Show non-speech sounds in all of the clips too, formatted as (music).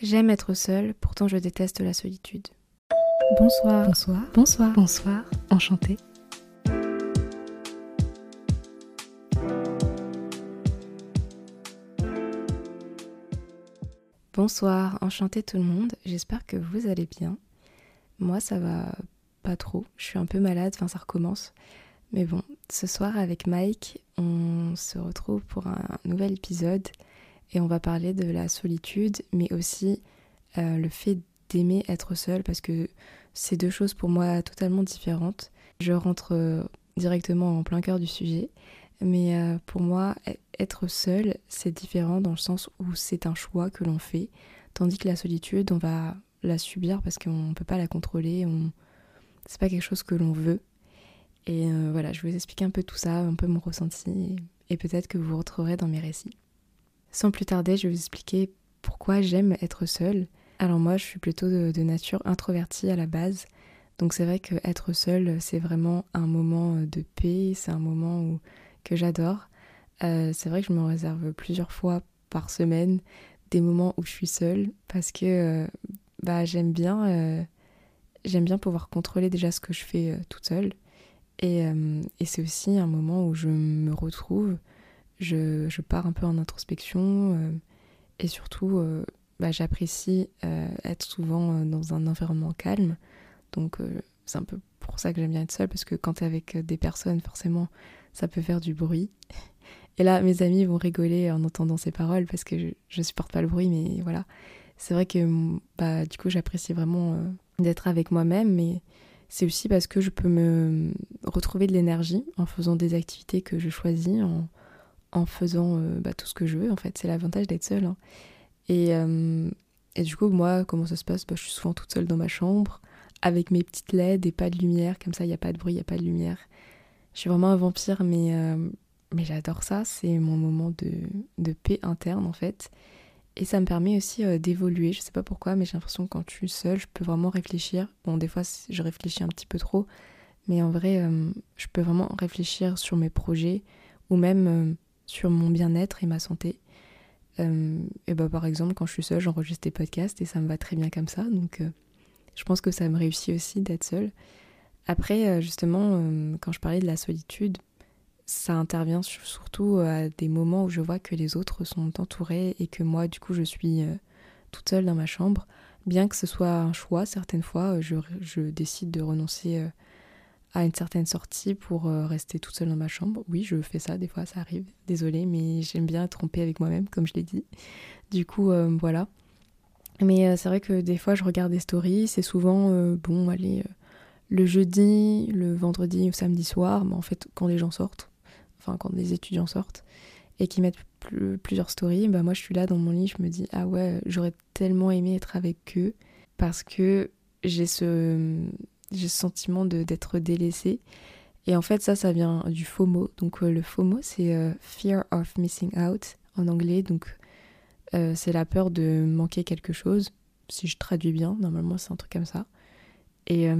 J'aime être seule, pourtant je déteste la solitude. Bonsoir. Bonsoir. Bonsoir. Bonsoir. Enchantée. Bonsoir, enchanté tout le monde. J'espère que vous allez bien. Moi, ça va pas trop. Je suis un peu malade, enfin ça recommence. Mais bon, ce soir avec Mike, on se retrouve pour un nouvel épisode et on va parler de la solitude, mais aussi euh, le fait d'aimer être seul parce que c'est deux choses pour moi totalement différentes. Je rentre euh, directement en plein cœur du sujet, mais euh, pour moi, e-, être seul, c'est différent dans le sens où c'est un choix que l'on fait, tandis que la solitude, on va la subir parce qu'on ne peut pas la contrôler, on... c'est pas quelque chose que l'on veut. Et voilà, je vais vous expliquer un peu tout ça, un peu mon ressenti, et peut-être que vous retrouverez dans mes récits. Sans plus tarder, je vais vous expliquer pourquoi j'aime être seule. Alors moi, je suis plutôt de, nature introvertie à la base. Donc c'est vrai que être seule, c'est vraiment un moment de paix, c'est un moment que j'adore. Euh, c'est vrai que je me réserve plusieurs fois par semaine des moments où je suis seule parce que euh, bah, j'aime bien, euh, j'aime bien pouvoir contrôler déjà ce que je fais toute seule. Et, et c'est aussi un moment où je me retrouve, je, pars un peu en introspection euh, et surtout euh, bah, j'apprécie euh, être souvent dans un environnement calme. Donc c'est un peu pour ça que j'aime bien être seule parce que quand tu es avec des personnes, forcément, ça peut faire du bruit. Et là, mes amis vont rigoler en entendant ces paroles parce que je, je supporte pas le bruit, mais voilà. C'est vrai que bah, du coup, j'apprécie vraiment d'être avec moi-même, mais c'est aussi parce que je peux me retrouver de l'énergie en faisant des activités que je choisis, en, en faisant euh, bah, tout ce que je veux en fait. C'est l'avantage d'être seule. Hein. Et, euh, et, du coup, moi, comment ça se passe? Bah, Je suis souvent toute seule dans ma chambre, avec mes petites LED et pas de lumière, comme ça, il n'y a pas de bruit, il n'y a pas de lumière. Je suis vraiment un vampire, mais, euh, mais j'adore ça. C'est mon moment de, paix interne en fait. Et ça me permet aussi d'évoluer. Je sais pas pourquoi, mais j'ai l'impression que quand je suis seule, je peux vraiment réfléchir. Bon, des fois, je réfléchis un petit peu trop, mais en vrai, je peux vraiment réfléchir sur mes projets ou même sur mon bien-être et ma santé. Euh, et bah, par exemple, quand je suis seule, j'enregistre des podcasts et ça me va très bien comme ça. Donc, euh, je pense que ça me réussit aussi d'être seule. Après, euh, justement, quand je parlais de la solitude, ça intervient surtout à des moments où je vois que les autres sont entourés et que moi, du coup, je suis toute seule dans ma chambre. Bien que ce soit un choix, certaines fois, je, je décide de renoncer à une certaine sortie pour euh, rester toute seule dans ma chambre. Oui, je fais ça, des fois ça arrive. Désolée, mais j'aime bien trompée avec moi-même, comme je l'ai dit. Du coup, euh, voilà. Mais euh, c'est vrai que des fois je regarde des stories, c'est souvent, bon, allez, le jeudi, le vendredi ou samedi soir, mais en fait quand les gens sortent, enfin quand les étudiants sortent, et qui mettent plusieurs stories, bah moi je suis là dans mon lit, je me dis, ah ouais, j'aurais tellement aimé être avec eux, parce que j'ai ce j'ai ce sentiment d'être délaissée. Et en fait, ça, ça vient du FOMO. Donc, euh, le FOMO, c'est euh, Fear of Missing Out en anglais. Donc, euh, c'est la peur de manquer quelque chose. Si je traduis bien, normalement, c'est un truc comme ça. Et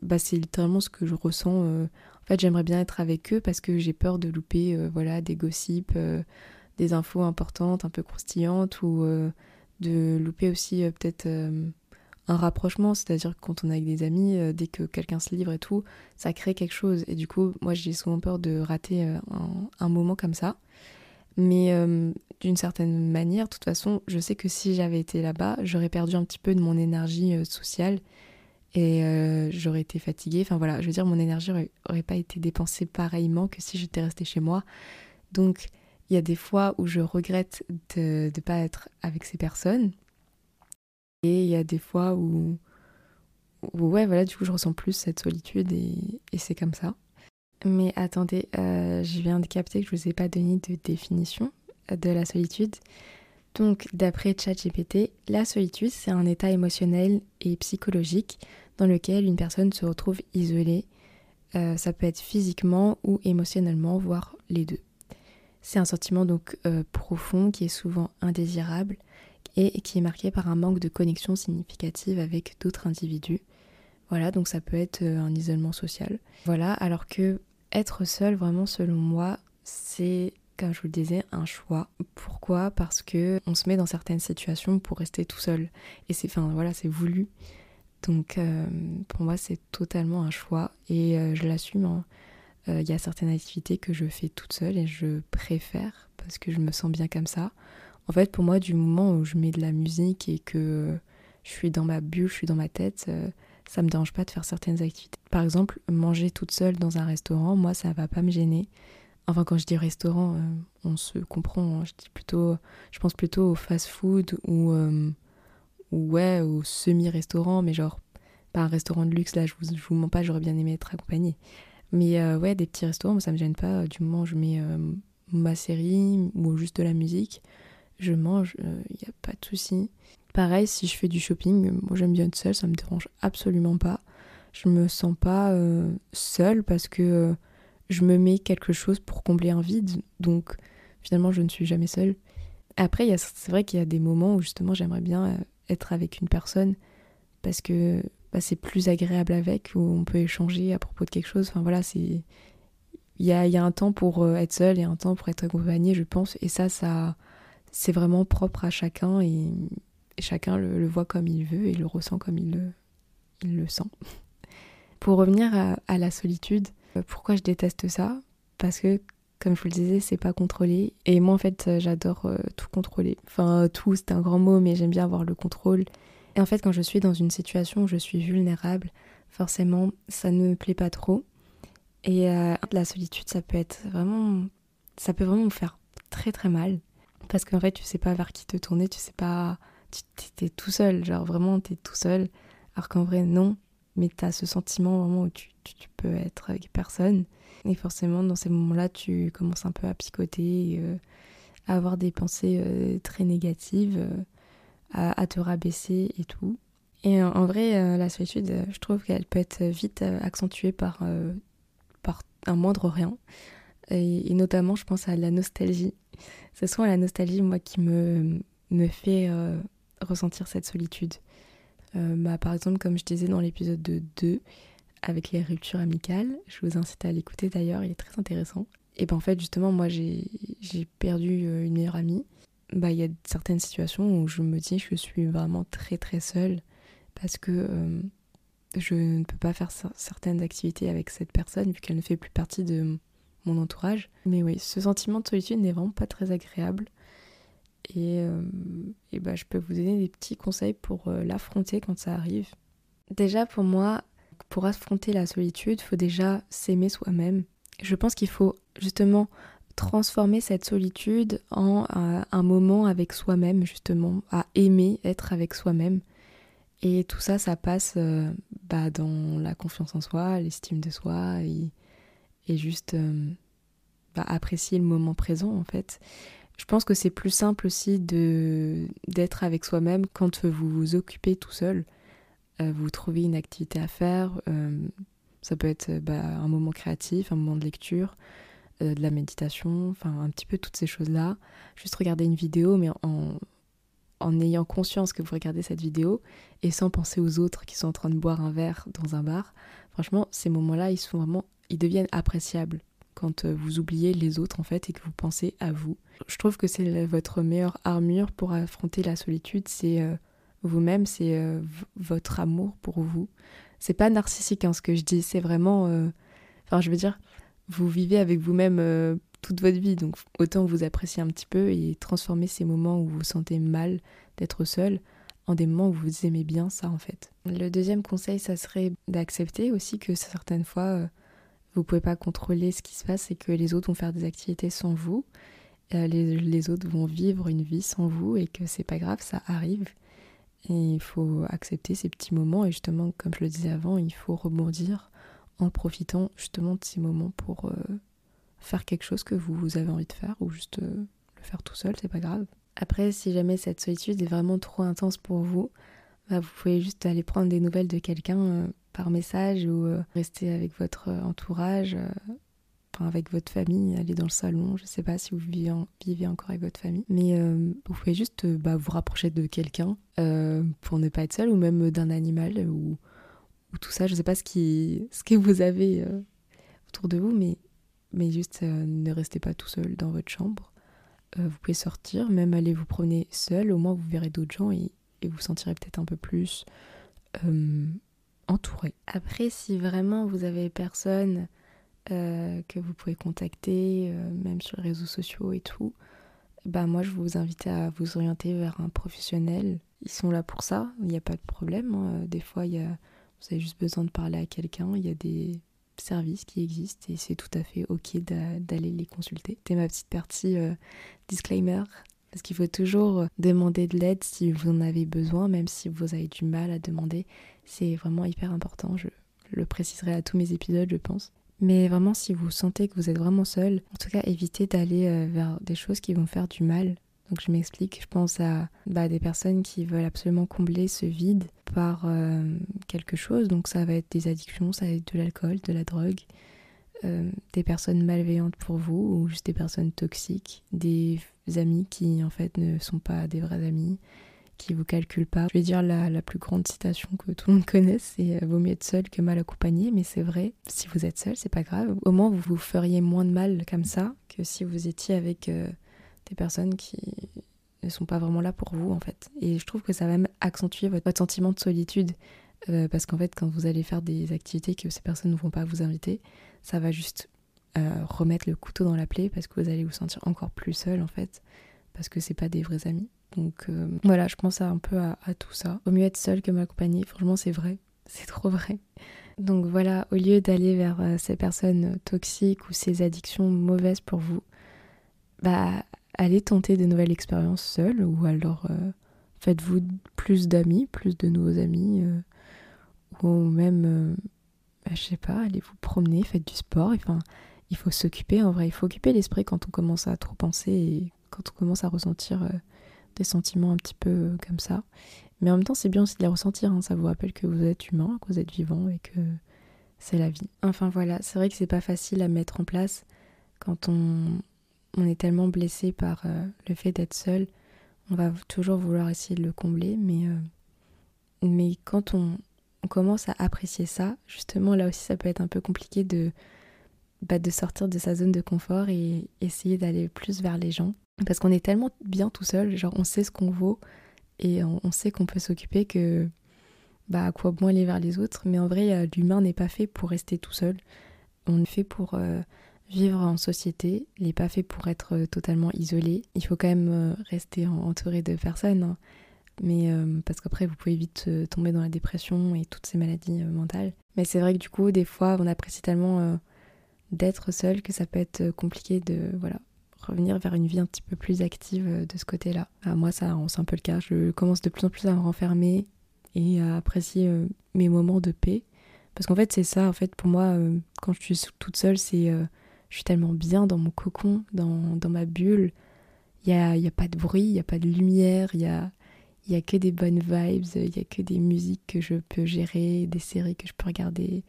bah, c'est littéralement ce que je ressens. En fait, j'aimerais bien être avec eux parce que j'ai peur de louper voilà, des gossips, des infos importantes, un peu croustillantes, ou de louper aussi peut-être un rapprochement, c'est-à-dire quand on est avec des amis, euh, dès que quelqu'un se livre et tout, ça crée quelque chose. Et du coup, moi j'ai souvent peur de rater euh, un, moment comme ça. Mais euh, d'une certaine manière, de toute façon, je sais que si j'avais été là-bas, j'aurais perdu un petit peu de mon énergie sociale et j'aurais été fatiguée. Enfin voilà, je veux dire, mon énergie aurait, pas été dépensée pareillement que si j'étais restée chez moi. Donc il y a des fois où je regrette de ne pas être avec ces personnes et il y a des fois où, ouais, voilà, du coup, je ressens plus cette solitude et, c'est comme ça. Mais attendez, euh, je viens de capter que je vous ai pas donné de définition de la solitude. Donc, d'après ChatGPT, la solitude, c'est un état émotionnel et psychologique dans lequel une personne se retrouve isolée. Euh, ça peut être physiquement ou émotionnellement, voire les deux. C'est un sentiment donc euh, profond qui est souvent indésirable et qui est marqué par un manque de connexion significative avec d'autres individus. Voilà, donc ça peut être euh, un isolement social. Voilà, alors que être seul, vraiment selon moi, c'est comme je vous le disais, un choix. Pourquoi? Parce que on se met dans certaines situations pour rester tout seul. Et c'est, enfin voilà, c'est voulu. Donc euh, pour moi, c'est totalement un choix et euh, je l'assume. Hein. Il y a certaines activités que je fais toute seule et je préfère parce que je me sens bien comme ça. En fait, pour moi, du moment où je mets de la musique et que je suis dans ma bulle, je suis dans ma tête, ça me dérange pas de faire certaines activités. Par exemple, manger toute seule dans un restaurant, moi, ça va pas me gêner. Enfin, quand je dis restaurant, on se comprend. Hein. Je dis plutôt, je pense plutôt au fast-food ou ou ouais, au semi-restaurant, mais genre pas un restaurant de luxe, là je vous, je vous mens pas, j'aurais bien aimé être accompagnée. Mais euh, ouais, des petits restaurants, ça me gêne pas, du moment où je mets euh, ma série ou juste de la musique, je mange, il euh, n'y a pas de souci. Pareil, si je fais du shopping, moi j'aime bien être seule, ça me dérange absolument pas. Je me sens pas seule parce que je me mets quelque chose pour combler un vide, donc finalement je ne suis jamais seule. Après, c'est vrai qu'il y a des moments où justement j'aimerais bien être avec une personne parce que bah, c'est plus agréable avec, où on peut échanger à propos de quelque chose. Enfin voilà, c'est. Il y a, y a, un temps pour euh, être seul et un temps pour être accompagné, je pense. Et ça, ça c'est vraiment propre à chacun et, chacun le, voit comme il veut et le ressent comme il le, sent. (laughs) pour revenir à, la solitude, euh, pourquoi je déteste ça? Parce que comme je vous le disais, c'est pas contrôlé. Et moi, en fait, euh, j'adore euh, tout contrôler. Enfin, tout, c'est un grand mot, mais j'aime bien avoir le contrôle. Et en fait, quand je suis dans une situation où je suis vulnérable, forcément, ça ne me plaît pas trop. Et la solitude, ça peut être vraiment. Ça peut vraiment me faire très très mal. Parce qu'en fait, tu sais pas vers qui te tourner, tu sais pas. Tu es tout seul, genre vraiment, tu es tout seul. Alors qu'en vrai, non. Mais tu as ce sentiment vraiment où tu, tu peux être avec personne. Et forcément, dans ces moments-là, tu commences un peu à picoter, euh, à avoir des pensées euh, très négatives, euh, à, te rabaisser et tout. Et en vrai, la solitude, je trouve qu'elle peut être vite accentuée par, par un moindre rien. Et, notamment, je pense à la nostalgie. C'est souvent la nostalgie, moi, qui me, me fait ressentir cette solitude. bah, par exemple, comme je disais dans l'épisode 2, avec les ruptures amicales. Je vous incite à l'écouter d'ailleurs, il est très intéressant. Et ben en fait, justement, moi j'ai perdu euh, une meilleure amie. Bah, il y a certaines situations où je me dis que je suis vraiment très très seule parce que euh, je ne peux pas faire certaines activités avec cette personne vu qu'elle ne fait plus partie de mon entourage. Mais oui, ce sentiment de solitude n'est vraiment pas très agréable. Et, euh, et bah, je peux vous donner des petits conseils pour l'affronter quand ça arrive. Déjà pour moi, pour affronter la solitude, faut déjà s'aimer soi-même. Je pense qu'il faut justement transformer cette solitude en euh, un moment avec soi-même, justement, à aimer être avec soi-même. Et tout ça, ça passe euh, bah, dans la confiance en soi, l'estime de soi et, juste euh, bah, apprécier le moment présent en fait. Je pense que c'est plus simple aussi de d'être avec soi-même quand vous vous occupez tout seul. Euh, vous trouvez une activité à faire. Euh, ça peut être bah, un moment créatif, un moment de lecture, de la méditation, enfin un petit peu toutes ces choses-là. Juste regarder une vidéo, mais en, en ayant conscience que vous regardez cette vidéo et sans penser aux autres qui sont en train de boire un verre dans un bar. Franchement, ces moments-là, ils sont vraiment, ils deviennent appréciables quand vous oubliez les autres en fait et que vous pensez à vous. Je trouve que c'est votre meilleure armure pour affronter la solitude, c'est vous-même, c'est euh, votre amour pour vous. C'est pas narcissique hein, ce que je dis, c'est vraiment. Euh, enfin, je veux dire, vous vivez avec vous-même euh, toute votre vie, donc autant vous apprécier un petit peu et transformer ces moments où vous vous sentez mal d'être seul en des moments où vous aimez bien ça en fait. Le deuxième conseil, ça serait d'accepter aussi que certaines fois, vous pouvez pas contrôler ce qui se passe et que les autres vont faire des activités sans vous. Les, les autres vont vivre une vie sans vous et que c'est pas grave, ça arrive et il faut accepter ces petits moments et justement, comme je le disais avant, il faut rebondir en profitant justement de ces moments pour euh, faire quelque chose que vous avez envie de faire ou juste euh, le faire tout seul, c'est pas grave. Après, si jamais cette solitude est vraiment trop intense pour vous, bah, vous pouvez juste aller prendre des nouvelles de quelqu'un euh, par message ou rester avec votre entourage avec votre famille, aller dans le salon. Je sais pas si vous vivez, encore avec votre famille, mais euh, vous pouvez juste euh, bah, vous rapprocher de quelqu'un euh, pour ne pas être seul, ou même d'un animal, ou, tout ça. Je sais pas ce, qui, ce que vous avez autour de vous, mais mais juste ne restez pas tout seul dans votre chambre. vous pouvez sortir, même aller vous promener seul, au moins vous verrez d'autres gens et vous sentirez peut-être un peu plus entouré. Après, si vraiment vous avez personne euh, que vous pouvez contacter, euh, même sur les réseaux sociaux et tout, bah moi je vous invite à vous orienter vers un professionnel. Ils sont là pour ça, il n'y a pas de problème. Hein. Des fois, y a, vous avez juste besoin de parler à quelqu'un, il y a des services qui existent et c'est tout à fait ok d'aller les consulter. C'était ma petite partie euh, disclaimer parce qu'il faut toujours demander de l'aide si vous en avez besoin, même si vous avez du mal à demander. C'est vraiment hyper important. Je le préciserai à tous mes épisodes, je pense. Mais vraiment, si vous sentez que vous êtes vraiment seul, en tout cas, évitez d'aller euh, vers des choses qui vont faire du mal. Donc je m'explique, je pense à bah, des personnes qui veulent absolument combler ce vide par euh, quelque chose. Donc ça va être des addictions, ça va être de l'alcool, de la drogue, euh, des personnes malveillantes pour vous ou juste des personnes toxiques, des amis qui en fait ne sont pas des vrais amis, qui vous calculent pas. Je vais dire la, la plus grande citation que tout le monde (laughs) connaisse, c'est euh, vaut mieux être seul que mal accompagné, mais c'est vrai. Si vous êtes seul, c'est pas grave. Au moins vous vous feriez moins de mal comme ça que si vous étiez avec euh, des personnes qui ne sont pas vraiment là pour vous en fait. Et je trouve que ça va même accentuer votre, sentiment de solitude. parce qu'en fait, quand vous allez faire des activités que ces personnes ne vont pas vous inviter, ça va juste euh, remettre le couteau dans la plaie parce que vous allez vous sentir encore plus seul en fait, parce que c'est pas des vrais amis. Donc euh, voilà, je pense un peu à, tout ça. Au mieux être seul que m'accompagner, franchement c'est vrai, (laughs) c'est trop vrai. Donc voilà, au lieu d'aller vers euh, ces personnes toxiques ou ces addictions mauvaises pour vous, bah allez tenter de nouvelles expériences seul ou alors faites-vous plus d'amis, plus de nouveaux amis, ou même bah, je sais pas, allez vous promener, faites du sport. Enfin, il faut s'occuper, en vrai, il faut occuper l'esprit quand on commence à trop penser et quand on commence à ressentir euh, des sentiments un petit peu euh, comme ça. Mais en même temps, c'est bien aussi de les ressentir, hein. ça vous rappelle que vous êtes humain, que vous êtes vivant et que c'est la vie. Enfin voilà, c'est vrai que c'est pas facile à mettre en place quand on, est tellement blessé par euh, le fait d'être seul. On va toujours vouloir essayer de le combler, mais, quand on commence à apprécier ça, justement là aussi ça peut être un peu compliqué de, bah, de sortir de sa zone de confort et essayer d'aller plus vers les gens. Parce qu'on est tellement bien tout seul, genre on sait ce qu'on vaut et on, sait qu'on peut s'occuper que bah à quoi bon aller vers les autres. Mais en vrai, euh, l'humain n'est pas fait pour rester tout seul. On est fait pour euh, vivre en société, il n'est pas fait pour être euh, totalement isolé. Il faut quand même rester entouré de personnes. Hein. Mais parce qu'après, vous pouvez vite tomber dans la dépression et toutes ces maladies mentales. Mais c'est vrai que du coup, des fois, on apprécie tellement d'être seul que ça peut être compliqué de voilà revenir vers une vie un petit peu plus active euh, de ce côté-là. Bah, moi, ça, c'est un peu le cas. Je commence de plus en plus à me renfermer et à apprécier euh, mes moments de paix. Parce qu'en fait, c'est ça, en fait, pour moi, euh, quand je suis toute seule, c'est je suis tellement bien dans mon cocon, dans, dans ma bulle. Il n'y a, y a pas de bruit, il n'y a pas de lumière, il y a, y a que des bonnes vibes, il n'y a que des musiques que je peux gérer, des séries que je peux regarder.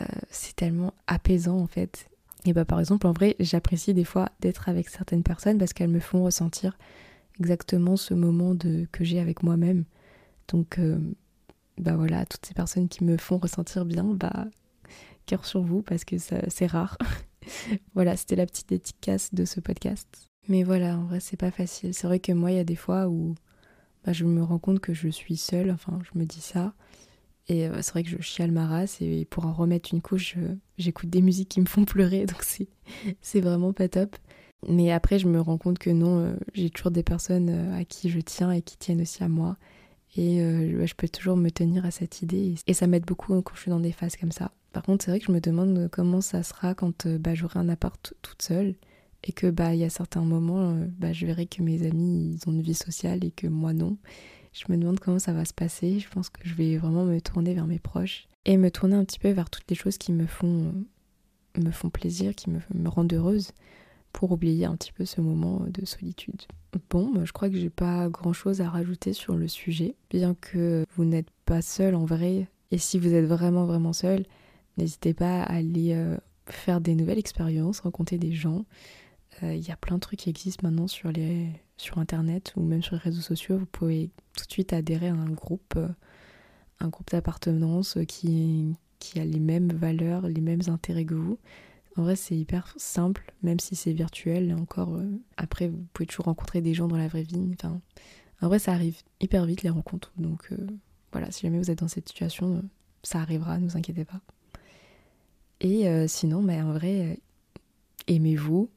Euh, c'est tellement apaisant en fait. Et bah par exemple en vrai j'apprécie des fois d'être avec certaines personnes parce qu'elles me font ressentir exactement ce moment de, que j'ai avec moi-même. Donc euh, bah voilà, toutes ces personnes qui me font ressentir bien, bah cœur sur vous parce que c'est rare. (laughs) voilà, c'était la petite dédicace de ce podcast. Mais voilà, en vrai c'est pas facile. C'est vrai que moi il y a des fois où bah, je me rends compte que je suis seule, enfin je me dis ça, et euh, c'est vrai que je chiale ma race et pour en remettre une couche, j'écoute des musiques qui me font pleurer, (laughs) donc c'est vraiment pas top. Mais après, je me rends compte que non, euh, j'ai toujours des personnes euh, à qui je tiens et qui tiennent aussi à moi. Et je peux toujours me tenir à cette idée. Et ça m'aide beaucoup quand je suis dans des phases comme ça. Par contre, c'est vrai que je me demande comment ça sera quand bah, j'aurai un appart toute seule. Et que bah il y a certains moments, bah, je verrai que mes amis ils ont une vie sociale et que moi non. Je me demande comment ça va se passer. Je pense que je vais vraiment me tourner vers mes proches et me tourner un petit peu vers toutes les choses qui me font, me font plaisir, qui me, rendent heureuse pour oublier un petit peu ce moment de solitude. Bon, je crois que j'ai pas grand chose à rajouter sur le sujet, bien que vous n'êtes pas seul en vrai. Et si vous êtes vraiment vraiment seul, n'hésitez pas à aller euh, faire des nouvelles expériences, rencontrer des gens. Euh, il y a plein de trucs qui existent maintenant sur, les, sur Internet ou même sur les réseaux sociaux. Vous pouvez tout de suite adhérer à un groupe, euh, un groupe d'appartenance qui, qui a les mêmes valeurs, les mêmes intérêts que vous. En vrai, c'est hyper simple, même si c'est virtuel. encore, euh, après, vous pouvez toujours rencontrer des gens dans la vraie vie. Enfin, en vrai, ça arrive hyper vite les rencontres. Donc euh, voilà, si jamais vous êtes dans cette situation, ça arrivera, ne vous inquiétez pas. Et sinon, mais en vrai, aimez-vous,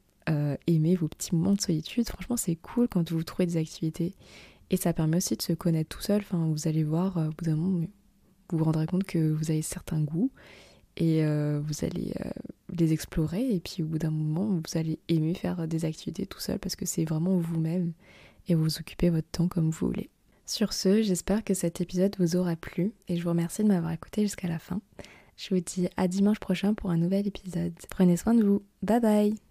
aimez vos petits moments de solitude. Franchement, c'est cool quand vous trouvez des activités. Et ça permet aussi de se connaître tout seul. Enfin, vous allez voir, au bout d'un moment, vous vous rendrez compte que vous avez certains goûts et euh, vous allez euh, les explorer et puis au bout d'un moment vous allez aimer faire des activités tout seul parce que c'est vraiment vous-même et vous occupez votre temps comme vous voulez. Sur ce, j'espère que cet épisode vous aura plu et je vous remercie de m'avoir écouté jusqu'à la fin. Je vous dis à dimanche prochain pour un nouvel épisode. Prenez soin de vous. Bye bye